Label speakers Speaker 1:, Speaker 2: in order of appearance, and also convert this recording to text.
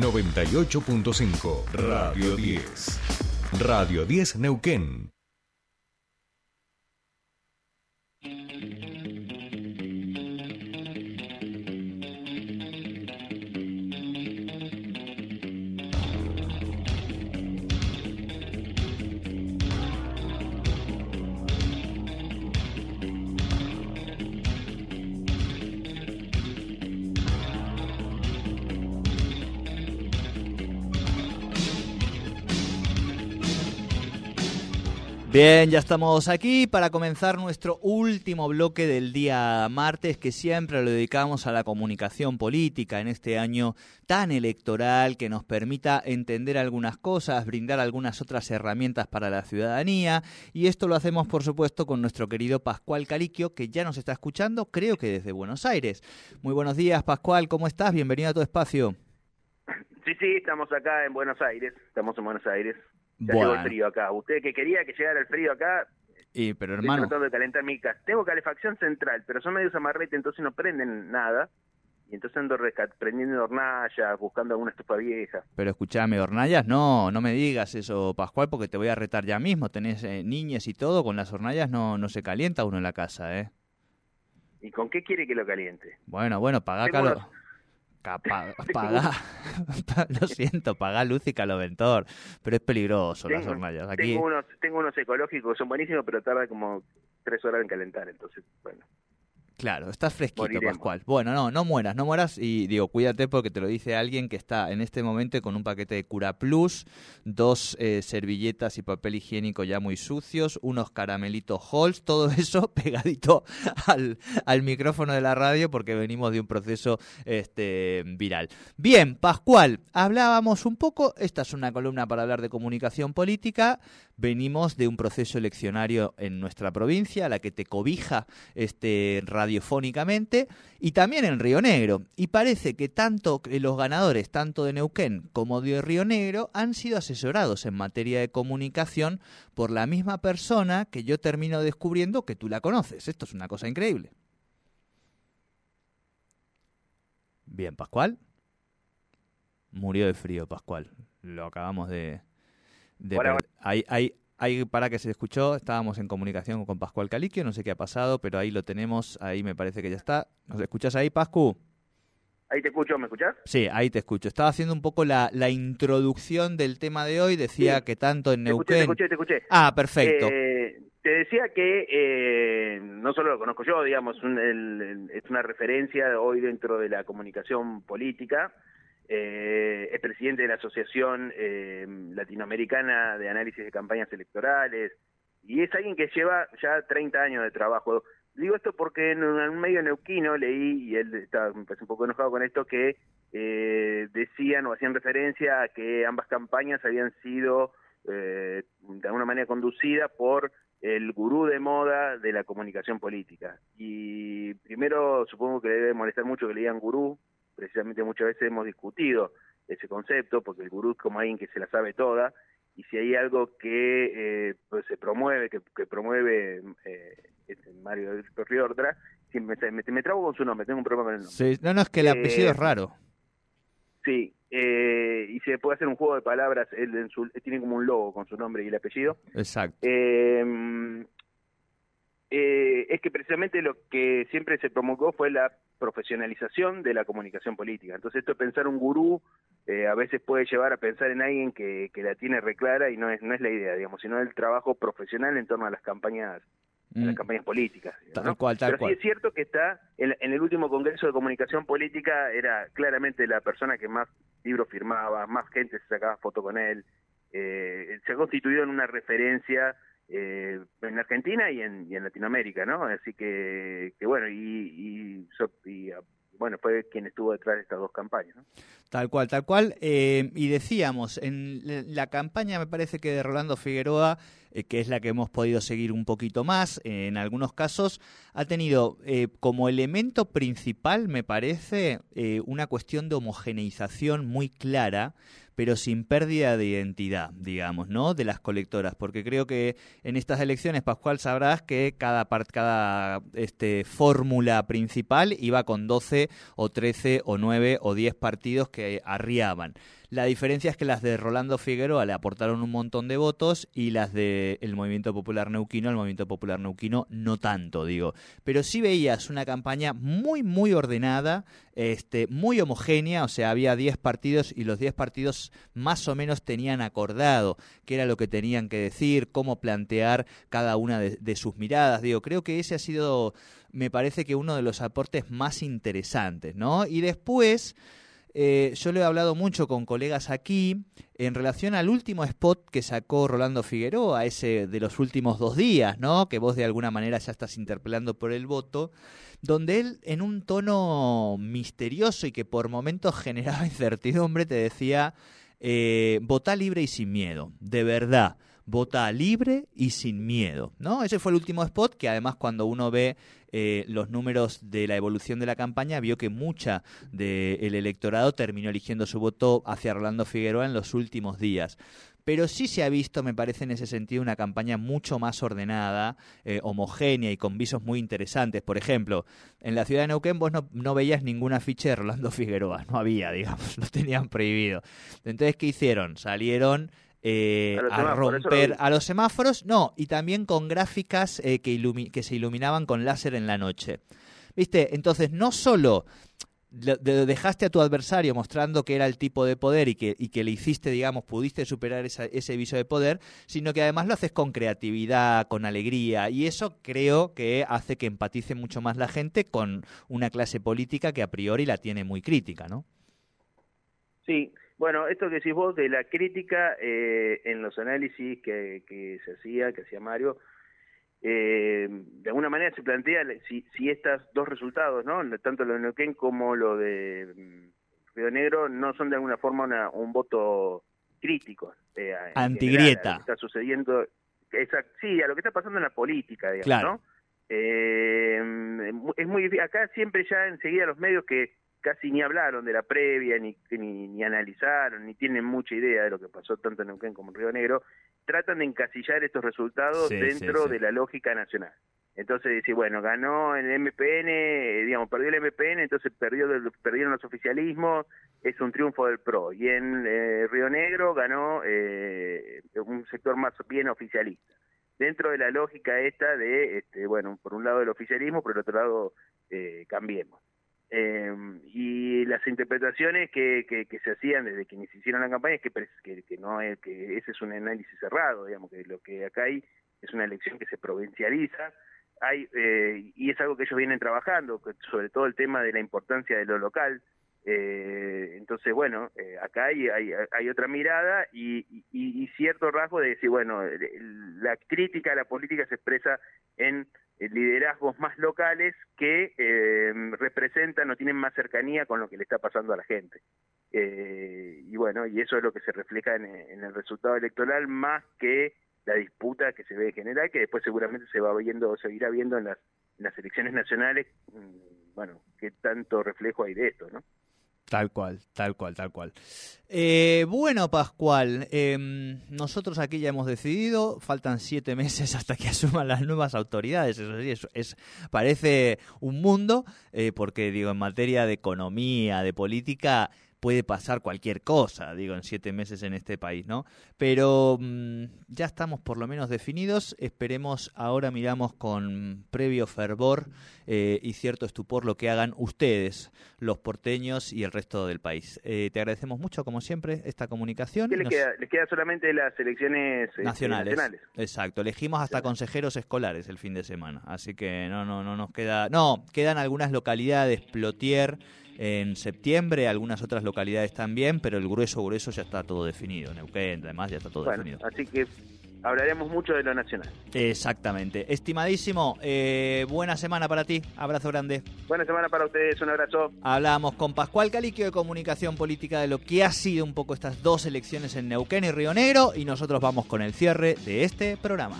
Speaker 1: 98.5 Radio 10. Radio 10 Neuquén.
Speaker 2: Bien, ya estamos aquí para comenzar nuestro último bloque del día martes que siempre lo dedicamos a la comunicación política en este año tan electoral que nos permita entender algunas cosas, brindar algunas otras herramientas para la ciudadanía y esto lo hacemos por supuesto con nuestro querido Pascual Caliquio que ya nos está escuchando creo que desde Buenos Aires. Muy buenos días Pascual, ¿cómo estás? Bienvenido a tu espacio.
Speaker 3: Sí, sí, estamos acá en Buenos Aires, estamos en Buenos Aires. Ya llegó el frío acá. Usted que quería que llegara el frío acá.
Speaker 2: Y, pero hermano.
Speaker 3: Estoy tratando de calentar mi casa. Tengo calefacción central, pero son medios amarrete, entonces no prenden nada. Y entonces ando prendiendo hornallas, buscando alguna estufa vieja.
Speaker 2: Pero escuchame, hornallas, no, no me digas eso, Pascual, porque te voy a retar ya mismo. Tenés eh, niñas y todo, con las hornallas no, no se calienta uno en la casa, ¿eh?
Speaker 3: ¿Y con qué quiere que lo caliente?
Speaker 2: Bueno, bueno, paga calor. paga, lo siento, paga luz y caloventor, pero es peligroso las hornallas. Aquí...
Speaker 3: Tengo unos, tengo unos ecológicos, son buenísimos, pero tarda como tres horas en calentar, entonces, bueno.
Speaker 2: Claro, estás fresquito, Pascual. Bueno, no, no mueras, no mueras y digo, cuídate porque te lo dice alguien que está en este momento con un paquete de Cura Plus, dos eh, servilletas y papel higiénico ya muy sucios, unos caramelitos Halls, todo eso pegadito al, al micrófono de la radio porque venimos de un proceso este, viral. Bien, Pascual, hablábamos un poco, esta es una columna para hablar de comunicación política, venimos de un proceso eleccionario en nuestra provincia, la que te cobija este radio radiofónicamente y también en Río Negro. Y parece que tanto los ganadores, tanto de Neuquén como de Río Negro, han sido asesorados en materia de comunicación por la misma persona que yo termino descubriendo que tú la conoces. Esto es una cosa increíble. Bien, Pascual. Murió de frío, Pascual. Lo acabamos de... de hay, hay, Ahí para que se escuchó, estábamos en comunicación con Pascual Caliquio, no sé qué ha pasado, pero ahí lo tenemos, ahí me parece que ya está. ¿Nos escuchas ahí, Pascu?
Speaker 3: Ahí te escucho, ¿me escuchas?
Speaker 2: Sí, ahí te escucho. Estaba haciendo un poco la, la introducción del tema de hoy, decía que tanto en Neuquén...
Speaker 3: Te escuché, te escuché.
Speaker 2: Ah, perfecto.
Speaker 3: Eh, te decía que eh, no solo lo conozco yo, digamos, es una referencia hoy dentro de la comunicación política, eh, es presidente de la Asociación eh, Latinoamericana de Análisis de Campañas Electorales y es alguien que lleva ya 30 años de trabajo. Digo esto porque en un, medio neuquino leí, y él estaba un poco enojado con esto, que eh, decían o hacían referencia a que ambas campañas habían sido de alguna manera conducidas por el gurú de moda de la comunicación política. Y primero supongo que debe molestar mucho que le digan gurú, precisamente muchas veces hemos discutido ese concepto, porque el gurú es como alguien que se la sabe toda, y si hay algo que eh, pues se promueve, que, promueve eh, este Mario Riordra, me, me, me, trago con su nombre, tengo un problema con el nombre.
Speaker 2: Sí, no, no, es que el eh, apellido es raro.
Speaker 3: Sí, eh, y se puede hacer un juego de palabras, él, en su, tiene como un logo con su nombre y el apellido.
Speaker 2: Exacto.
Speaker 3: Eh, es que precisamente lo que siempre se promulgó fue la profesionalización de la comunicación política. Entonces esto de pensar un gurú eh, a veces puede llevar a pensar en alguien que, que la tiene reclara y no es, no es la idea, digamos, sino el trabajo profesional en torno a las campañas las mm. campañas políticas.
Speaker 2: Tal cual, tal
Speaker 3: Pero sí es cierto que está, en, el último Congreso de Comunicación Política era claramente la persona que más libros firmaba, más gente se sacaba foto con él, eh, se ha constituido en una referencia eh, en Argentina y en, Latinoamérica, ¿no? Así que, que bueno, y, y, bueno, fue quien estuvo detrás de estas dos campañas, ¿no?
Speaker 2: Tal cual, tal cual. Eh, y decíamos, en la campaña me parece que de Rolando Figueroa eh, que es la que hemos podido seguir un poquito más, en algunos casos ha tenido eh, como elemento principal, me parece, eh, una cuestión de homogeneización muy clara pero sin pérdida de identidad, digamos, ¿no? De las colectoras, porque creo que en estas elecciones, Pascual, sabrás que cada, cada este, fórmula principal iba con 12 o 13 o 9 o 10 partidos que arriaban. La diferencia es que las de Rolando Figueroa le aportaron un montón de votos y las del el Movimiento Popular Neuquino, el Movimiento Popular Neuquino no tanto, digo. Pero sí veías una campaña muy, muy ordenada, este, muy homogénea, o sea, había 10 partidos y los 10 partidos más o menos tenían acordado qué era lo que tenían que decir, cómo plantear cada una de, de sus miradas. Digo, creo que ese ha sido, me parece que uno de los aportes más interesantes, ¿no? Y después... Eh, yo lo he hablado mucho con colegas aquí en relación al último spot que sacó Rolando Figueroa, ese de los últimos dos días, ¿no? Que vos de alguna manera ya estás interpelando por el voto, donde él en un tono misterioso y que por momentos generaba incertidumbre te decía, eh, vota libre y sin miedo, de verdad vota libre y sin miedo, ¿no? Ese fue el último spot que además cuando uno ve eh, los números de la evolución de la campaña vio que mucha del electorado terminó eligiendo su voto hacia Rolando Figueroa en los últimos días pero sí se ha visto, me parece, en ese sentido, una campaña mucho más ordenada, eh, homogénea y con visos muy interesantes. Por ejemplo, en la ciudad de Neuquén vos no, no, veías ningún afiche de Rolando Figueroa, no había, digamos, lo tenían prohibido. Entonces, ¿qué hicieron? Salieron eh, a, romper a los semáforos, no, y también con gráficas eh, que, que se iluminaban con láser en la noche. ¿Viste? Entonces, no solo dejaste a tu adversario mostrando que era el tipo de poder y que, y que le hiciste, digamos, pudiste superar ese viso de poder, sino que además lo haces con creatividad, con alegría, y eso creo que hace que empatice mucho más la gente con una clase política que a priori la tiene muy crítica, ¿no?
Speaker 3: Sí, bueno, esto que decís vos de la crítica eh, en los análisis que, se hacía, que hacía Mario, eh, de alguna manera se plantea si, si estos dos resultados, ¿no? tanto lo de Neuquén como lo de mm, Río Negro, no son de alguna forma un voto crítico.
Speaker 2: Eh, Antigrieta.
Speaker 3: está sucediendo, sí, a lo que está pasando en la política, digamos, ¿no? Eh, es muy acá siempre ya enseguida los medios que casi ni hablaron de la previa, ni, ni, ni, analizaron, ni tienen mucha idea de lo que pasó tanto en Neuquén como en Río Negro, tratan de encasillar estos resultados dentro de la lógica nacional. Entonces decir, bueno, ganó el MPN, eh, digamos, perdió el MPN, entonces perdió perdieron los oficialismos, es un triunfo del PRO. Y en eh, Río Negro ganó eh, un sector más bien oficialista. Dentro de la lógica esta de, este, bueno, por un lado el oficialismo, por el otro lado cambiemos. Eh, y las interpretaciones que, que, se hacían desde que se hicieron la campaña es que, que, no es que ese es un análisis cerrado, digamos que lo que acá hay es una elección que se provincializa, hay eh, y es algo que ellos vienen trabajando, sobre todo el tema de la importancia de lo local. Eh, entonces, bueno, eh, acá hay, hay, hay, otra mirada y, y, y, cierto rasgo de decir, bueno, la crítica a la política se expresa en liderazgos más locales que eh, representan o tienen más cercanía con lo que le está pasando a la gente. Eh, y bueno, y eso es lo que se refleja en, el resultado electoral más que la disputa que se ve general, que después seguramente se va viendo, seguirá viendo en las, en las elecciones nacionales, mm, bueno, qué tanto reflejo hay de esto, ¿no?
Speaker 2: Tal cual, tal cual, tal cual. Eh, bueno, Pascual, em, nosotros aquí ya hemos decidido, faltan siete meses hasta que asuman las nuevas autoridades, eso sí, es, parece un mundo, eh, porque digo, en materia de economía, de política, puede pasar cualquier cosa, digo, en siete meses en este país, ¿no? Pero mm, ya estamos por lo menos definidos, esperemos, ahora miramos con previo fervor eh, y cierto estupor lo que hagan ustedes, los porteños y el resto del país. Eh, te agradecemos mucho, como siempre, esta comunicación.
Speaker 3: ¿Qué les, queda? les queda solamente las elecciones este, nacionales.
Speaker 2: Exacto, elegimos hasta consejeros escolares el fin de semana, así que no, no, no nos queda... No, quedan algunas localidades, Plotier en septiembre, algunas otras localidades también, pero el grueso grueso ya está todo definido. Neuquén, además, ya está todo definido.
Speaker 3: Así que hablaremos mucho de lo nacional.
Speaker 2: Exactamente. Estimadísimo, eh, buena semana para ti. Abrazo grande.
Speaker 3: Buena semana para ustedes, un abrazo.
Speaker 2: Hablamos con Pascual Caliquio de Comunicación Política de lo que ha sido un poco estas dos elecciones en Neuquén y Río Negro y nosotros vamos con el cierre de este programa.